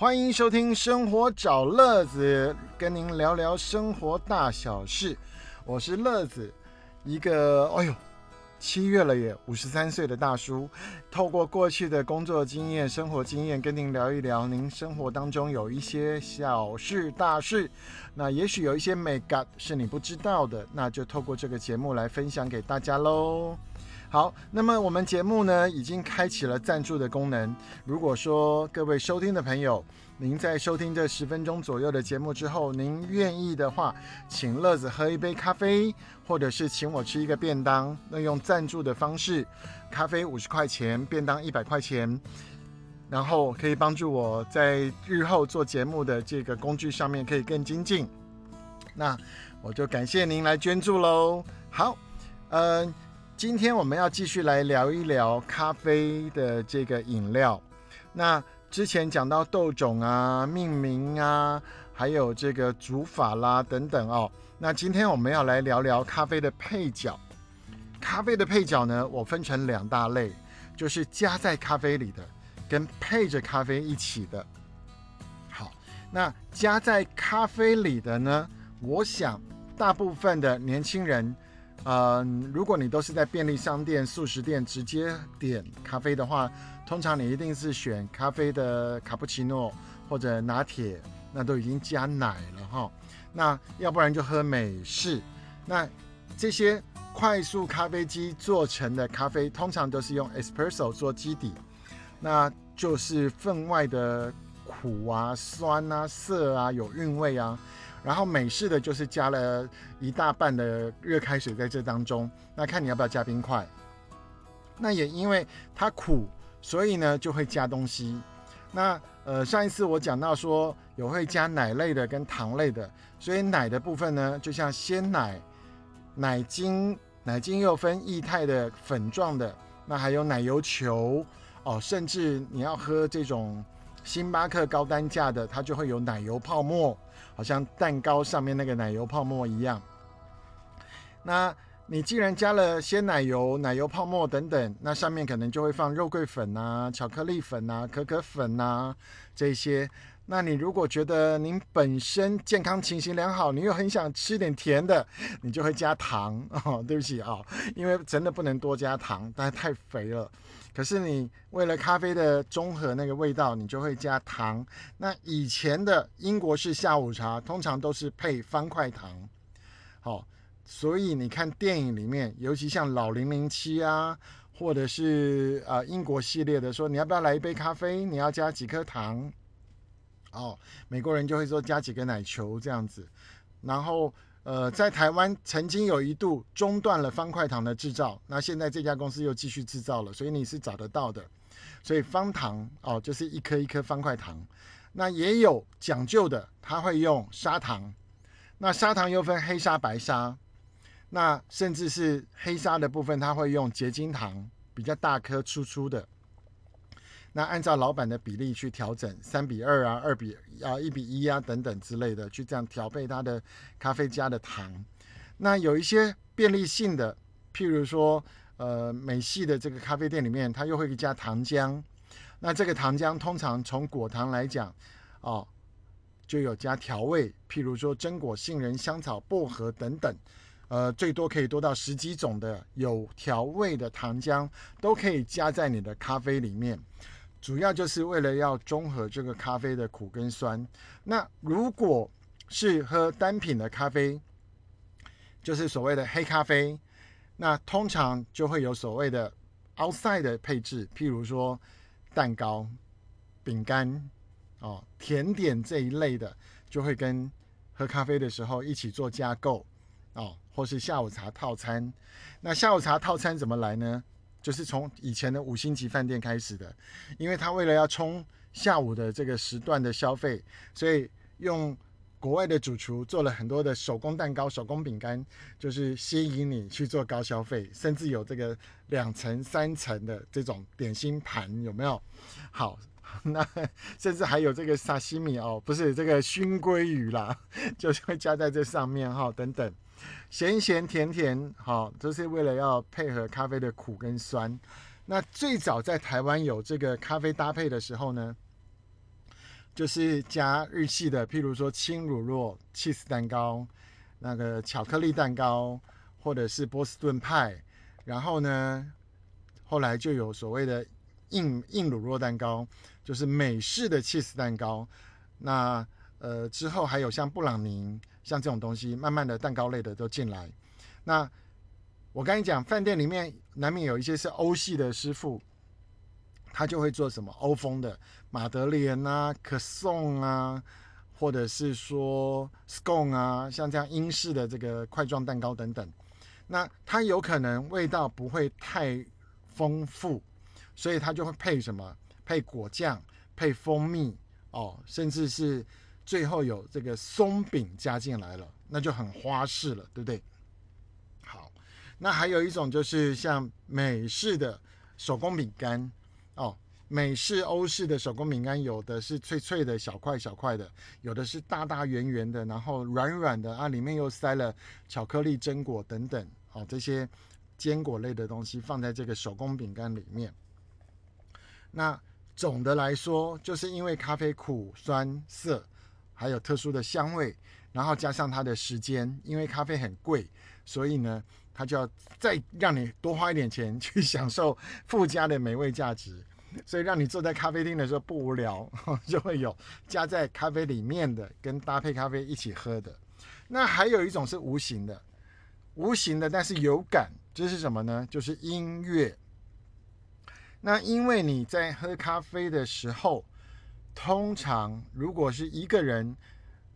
欢迎收听《生活找乐子》，跟您聊聊生活大小事。我是乐子，一个哎呦，七月了耶，五十三岁的大叔，透过过去的工作经验、生活经验，跟您聊一聊您生活当中有一些小事大事。那也许有一些美感是你不知道的，那就透过这个节目来分享给大家喽。好，那么我们节目呢已经开启了赞助的功能。如果说各位收听的朋友，您在收听这十分钟左右的节目之后，您愿意的话，请乐子喝一杯咖啡，或者是请我吃一个便当，那用赞助的方式，咖啡五十块钱，便当一百块钱，然后可以帮助我在日后做节目的这个工具上面可以更精进。那我就感谢您来捐助喽。好，嗯。今天我们要继续来聊一聊咖啡的这个饮料。那之前讲到豆种啊、命名啊，还有这个煮法啦等等哦。那今天我们要来聊聊咖啡的配角。咖啡的配角呢，我分成两大类，就是加在咖啡里的，跟配着咖啡一起的。好，那加在咖啡里的呢，我想大部分的年轻人。嗯，如果你都是在便利商店、素食店直接点咖啡的话，通常你一定是选咖啡的卡布奇诺或者拿铁，那都已经加奶了哈。那要不然就喝美式。那这些快速咖啡机做成的咖啡，通常都是用 espresso 做基底，那就是分外的苦啊、酸啊、涩啊、有韵味啊。然后美式的就是加了一大半的热开水在这当中，那看你要不要加冰块。那也因为它苦，所以呢就会加东西。那呃上一次我讲到说有会加奶类的跟糖类的，所以奶的部分呢就像鲜奶、奶精，奶精又分液态的、粉状的，那还有奶油球哦，甚至你要喝这种星巴克高单价的，它就会有奶油泡沫。好像蛋糕上面那个奶油泡沫一样。那你既然加了鲜奶油、奶油泡沫等等，那上面可能就会放肉桂粉啊、巧克力粉啊、可可粉啊这些。那你如果觉得您本身健康情形良好，你又很想吃点甜的，你就会加糖 哦。对不起啊，因为真的不能多加糖，但是太肥了。可是你为了咖啡的中和那个味道，你就会加糖。那以前的英国式下午茶通常都是配方块糖，好，所以你看电影里面，尤其像老零零七啊，或者是呃英国系列的，说你要不要来一杯咖啡？你要加几颗糖？哦，美国人就会说加几个奶球这样子，然后。呃，在台湾曾经有一度中断了方块糖的制造，那现在这家公司又继续制造了，所以你是找得到的。所以方糖哦，就是一颗一颗方块糖。那也有讲究的，他会用砂糖。那砂糖又分黑砂、白砂。那甚至是黑砂的部分，他会用结晶糖，比较大颗粗粗的。那按照老板的比例去调整，三比二啊，二比啊，一比一啊，等等之类的，去这样调配它的咖啡加的糖。那有一些便利性的，譬如说，呃，美系的这个咖啡店里面，它又会加糖浆。那这个糖浆通常从果糖来讲，哦，就有加调味，譬如说榛果、杏仁、香草、薄荷等等，呃，最多可以多到十几种的有调味的糖浆，都可以加在你的咖啡里面。主要就是为了要中和这个咖啡的苦跟酸。那如果是喝单品的咖啡，就是所谓的黑咖啡，那通常就会有所谓的 outside 的配置，譬如说蛋糕、饼干、哦甜点这一类的，就会跟喝咖啡的时候一起做加购，哦，或是下午茶套餐。那下午茶套餐怎么来呢？就是从以前的五星级饭店开始的，因为他为了要冲下午的这个时段的消费，所以用国外的主厨做了很多的手工蛋糕、手工饼干，就是吸引你去做高消费，甚至有这个两层、三层的这种点心盘，有没有？好，那甚至还有这个沙西米哦，不是这个熏鲑鱼啦，就是会加在这上面哈，等等。咸咸甜甜，好，都是为了要配合咖啡的苦跟酸。那最早在台湾有这个咖啡搭配的时候呢，就是加日系的，譬如说轻乳酪、cheese 蛋糕、那个巧克力蛋糕，或者是波士顿派。然后呢，后来就有所谓的硬硬乳酪蛋糕，就是美式的 cheese 蛋糕。那呃之后还有像布朗尼，像这种东西，慢慢的蛋糕类的都进来。那我跟你讲，饭店里面难免有一些是欧系的师傅。他就会做什么欧风的马德莲啊、可颂啊，或者是说 scone 啊，像这样英式的这个块状蛋糕等等。那它有可能味道不会太丰富，所以它就会配什么？配果酱、配蜂蜜哦，甚至是最后有这个松饼加进来了，那就很花式了，对不对？好，那还有一种就是像美式的手工饼干。哦，美式、欧式的手工饼干，有的是脆脆的小块小块的，有的是大大圆圆的，然后软软的啊，里面又塞了巧克力、榛果等等，哦，这些坚果类的东西放在这个手工饼干里面。那总的来说，就是因为咖啡苦、酸、涩，还有特殊的香味，然后加上它的时间，因为咖啡很贵，所以呢。它就要再让你多花一点钱去享受附加的美味价值，所以让你坐在咖啡厅的时候不无聊，就会有加在咖啡里面的跟搭配咖啡一起喝的。那还有一种是无形的，无形的但是有感，这是什么呢？就是音乐。那因为你在喝咖啡的时候，通常如果是一个人，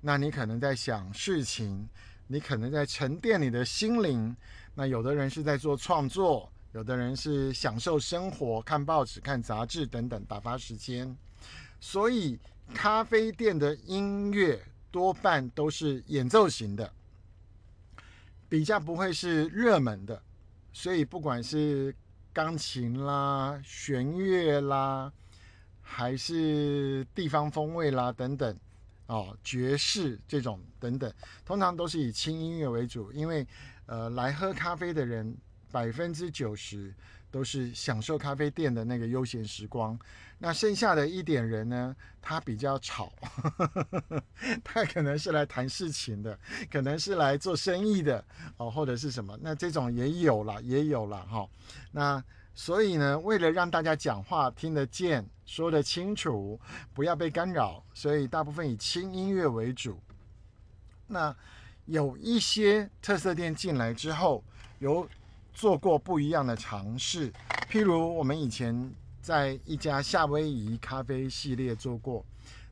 那你可能在想事情，你可能在沉淀你的心灵。那有的人是在做创作，有的人是享受生活，看报纸、看杂志等等打发时间。所以咖啡店的音乐多半都是演奏型的，比较不会是热门的。所以不管是钢琴啦、弦乐啦，还是地方风味啦等等，哦，爵士这种等等，通常都是以轻音乐为主，因为。呃，来喝咖啡的人百分之九十都是享受咖啡店的那个悠闲时光。那剩下的一点人呢，他比较吵，他可能是来谈事情的，可能是来做生意的哦，或者是什么。那这种也有了，也有了哈。那所以呢，为了让大家讲话听得见、说得清楚，不要被干扰，所以大部分以轻音乐为主。那。有一些特色店进来之后，有做过不一样的尝试。譬如我们以前在一家夏威夷咖啡系列做过，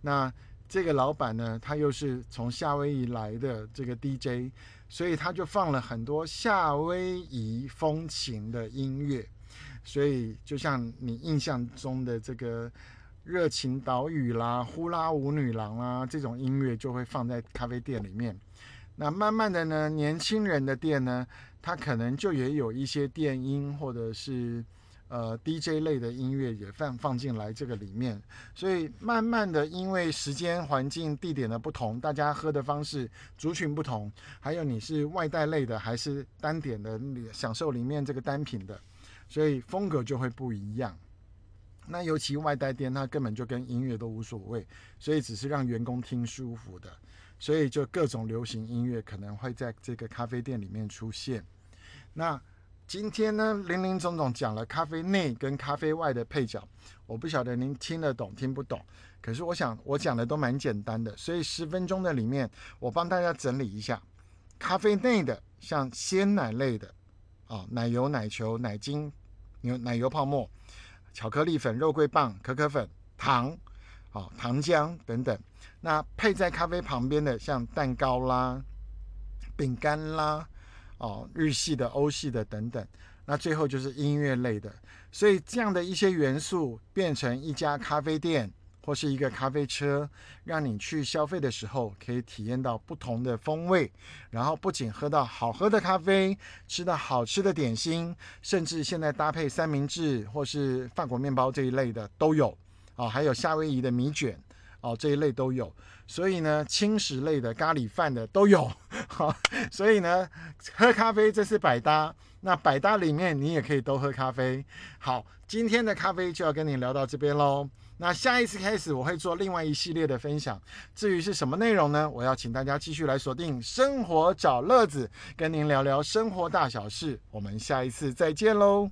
那这个老板呢，他又是从夏威夷来的这个 DJ，所以他就放了很多夏威夷风情的音乐。所以就像你印象中的这个热情岛屿啦、呼啦舞女郎啦这种音乐，就会放在咖啡店里面。那慢慢的呢，年轻人的店呢，它可能就也有一些电音或者是呃 DJ 类的音乐也放放进来这个里面，所以慢慢的，因为时间、环境、地点的不同，大家喝的方式、族群不同，还有你是外带类的还是单点的享受里面这个单品的，所以风格就会不一样。那尤其外带店，它根本就跟音乐都无所谓，所以只是让员工听舒服的。所以就各种流行音乐可能会在这个咖啡店里面出现。那今天呢，林林总总讲了咖啡内跟咖啡外的配角，我不晓得您听得懂听不懂。可是我想我讲的都蛮简单的，所以十分钟的里面，我帮大家整理一下咖啡内的，像鲜奶类的啊，奶油、奶球、奶精、牛奶油泡沫、巧克力粉、肉桂棒、可可粉、糖。好，糖浆等等，那配在咖啡旁边的，像蛋糕啦、饼干啦，哦，日系的、欧系的等等，那最后就是音乐类的。所以这样的一些元素变成一家咖啡店或是一个咖啡车，让你去消费的时候可以体验到不同的风味，然后不仅喝到好喝的咖啡，吃到好吃的点心，甚至现在搭配三明治或是法国面包这一类的都有。哦，还有夏威夷的米卷，哦，这一类都有。所以呢，轻食类的、咖喱饭的都有。好，所以呢，喝咖啡这是百搭。那百搭里面你也可以都喝咖啡。好，今天的咖啡就要跟你聊到这边喽。那下一次开始我会做另外一系列的分享。至于是什么内容呢？我要请大家继续来锁定生活找乐子，跟您聊聊生活大小事。我们下一次再见喽。